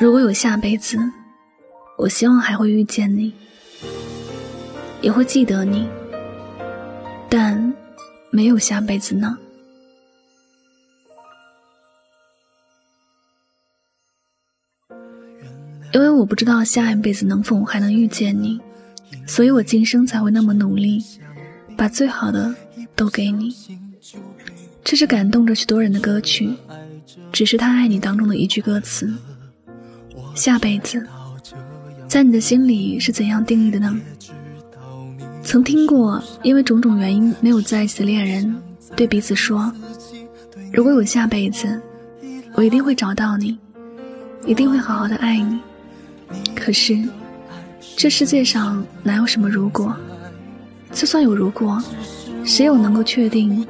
如果有下辈子，我希望还会遇见你，也会记得你。但没有下辈子呢？因为我不知道下一辈子能否还能遇见你，所以我今生才会那么努力，把最好的都给你。这是感动着许多人的歌曲，只是他爱你当中的一句歌词。下辈子，在你的心里是怎样定义的呢？曾听过，因为种种原因没有在一起的恋人，对彼此说：“如果有下辈子，我一定会找到你，一定会好好的爱你。”可是，这世界上哪有什么如果？就算有如果，谁又能够确定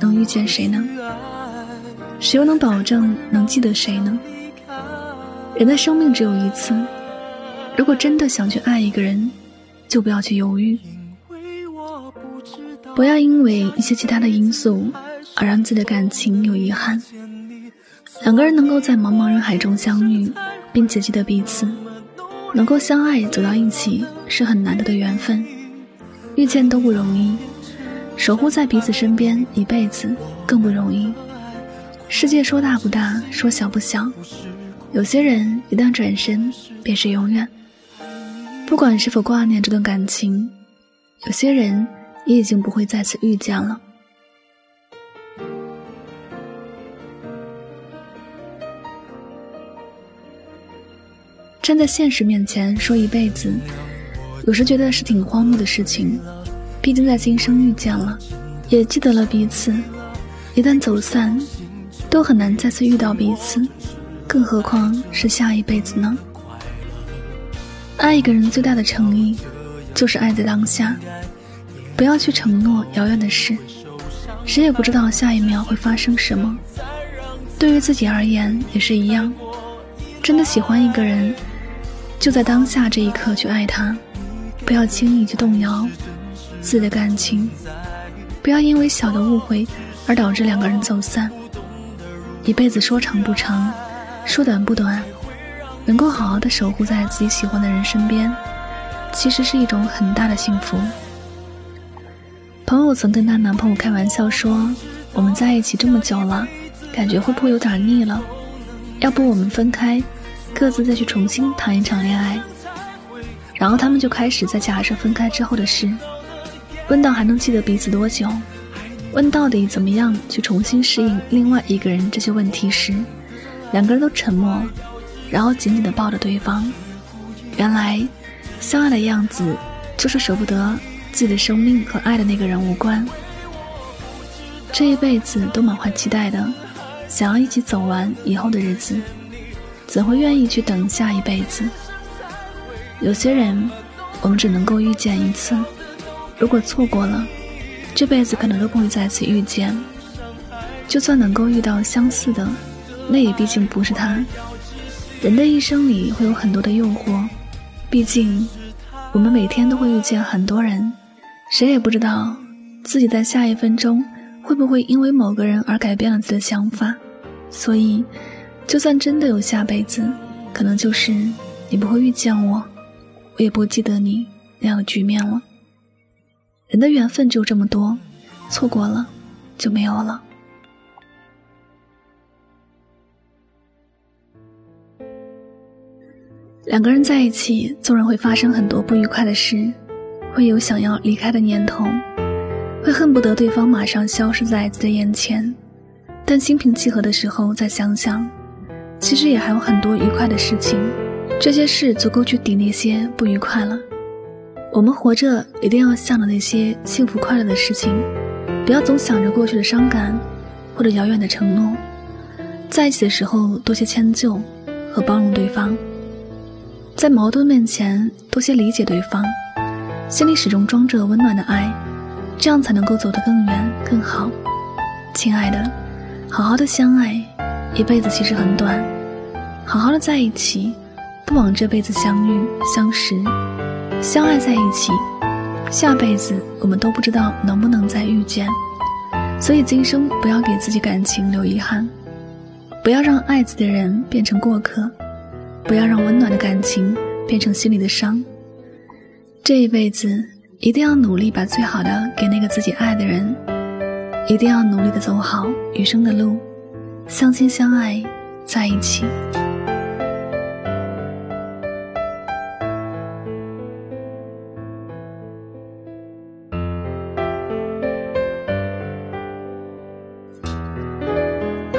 能遇见谁呢？谁又能保证能记得谁呢？人的生命只有一次，如果真的想去爱一个人，就不要去犹豫，不要因为一些其他的因素而让自己的感情有遗憾。两个人能够在茫茫人海中相遇。并且记得彼此能够相爱走到一起是很难得的缘分，遇见都不容易，守护在彼此身边一辈子更不容易。世界说大不大，说小不小，有些人一旦转身便是永远。不管是否挂念这段感情，有些人也已经不会再次遇见了。站在现实面前说一辈子，有时觉得是挺荒谬的事情。毕竟在今生遇见了，也记得了彼此，一旦走散，都很难再次遇到彼此，更何况是下一辈子呢？爱一个人最大的诚意，就是爱在当下，不要去承诺遥远的事，谁也不知道下一秒会发生什么。对于自己而言也是一样，真的喜欢一个人。就在当下这一刻去爱他，不要轻易去动摇自己的感情，不要因为小的误会而导致两个人走散。一辈子说长不长，说短不短，能够好好的守护在自己喜欢的人身边，其实是一种很大的幸福。朋友曾跟她男朋友开玩笑说：“我们在一起这么久了，感觉会不会有点腻了？要不我们分开？”各自再去重新谈一场恋爱，然后他们就开始在假设分开之后的事，问到还能记得彼此多久，问到底怎么样去重新适应另外一个人这些问题时，两个人都沉默，然后紧紧地抱着对方。原来，相爱的样子就是舍不得自己的生命和爱的那个人无关，这一辈子都满怀期待的，想要一起走完以后的日子。怎会愿意去等下一辈子？有些人，我们只能够遇见一次，如果错过了，这辈子可能都不会再次遇见。就算能够遇到相似的，那也毕竟不是他。人的一生里会有很多的诱惑，毕竟我们每天都会遇见很多人，谁也不知道自己在下一分钟会不会因为某个人而改变了自己的想法，所以。就算真的有下辈子，可能就是你不会遇见我，我也不记得你那样的局面了。人的缘分就这么多，错过了就没有了。两个人在一起，纵然会发生很多不愉快的事，会有想要离开的念头，会恨不得对方马上消失在自己的眼前，但心平气和的时候再想想。其实也还有很多愉快的事情，这些事足够去抵那些不愉快了。我们活着一定要向着那些幸福快乐的事情，不要总想着过去的伤感或者遥远的承诺。在一起的时候多些迁就和包容对方，在矛盾面前多些理解对方，心里始终装着温暖的爱，这样才能够走得更远更好。亲爱的，好好的相爱。一辈子其实很短，好好的在一起，不枉这辈子相遇、相识、相爱在一起。下辈子我们都不知道能不能再遇见，所以今生不要给自己感情留遗憾，不要让爱自己的人变成过客，不要让温暖的感情变成心里的伤。这一辈子一定要努力把最好的给那个自己爱的人，一定要努力的走好余生的路，相亲相爱在一起。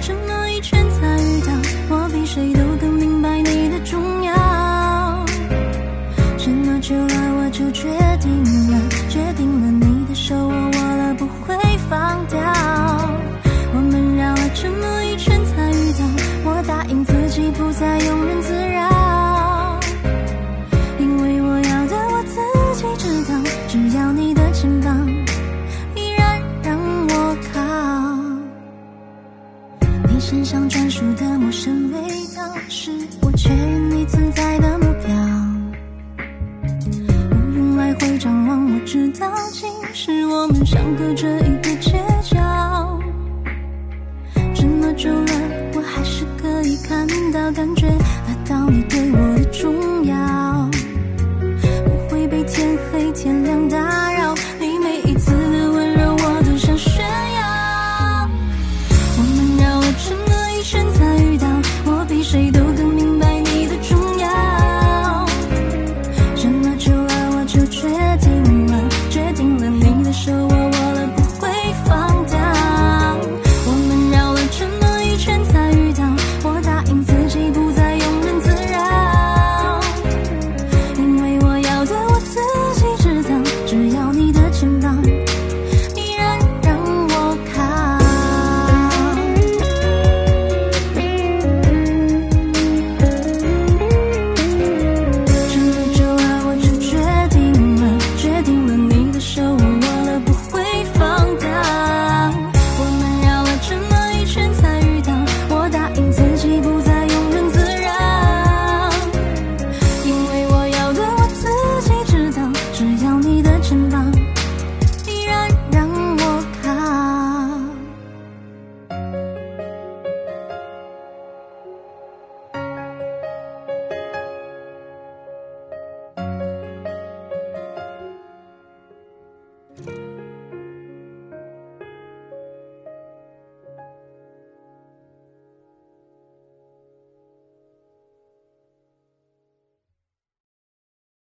这么一圈才遇到，我比谁都更明白你的重要。这么久了，我就决定了，决定了你的手我握了不会放掉。我们绕了这么一圈才遇到，我答应自己不再庸人自扰，直到今时我们相隔着一个街角。这么久了，我还是可以看到、感觉得到你对我的重。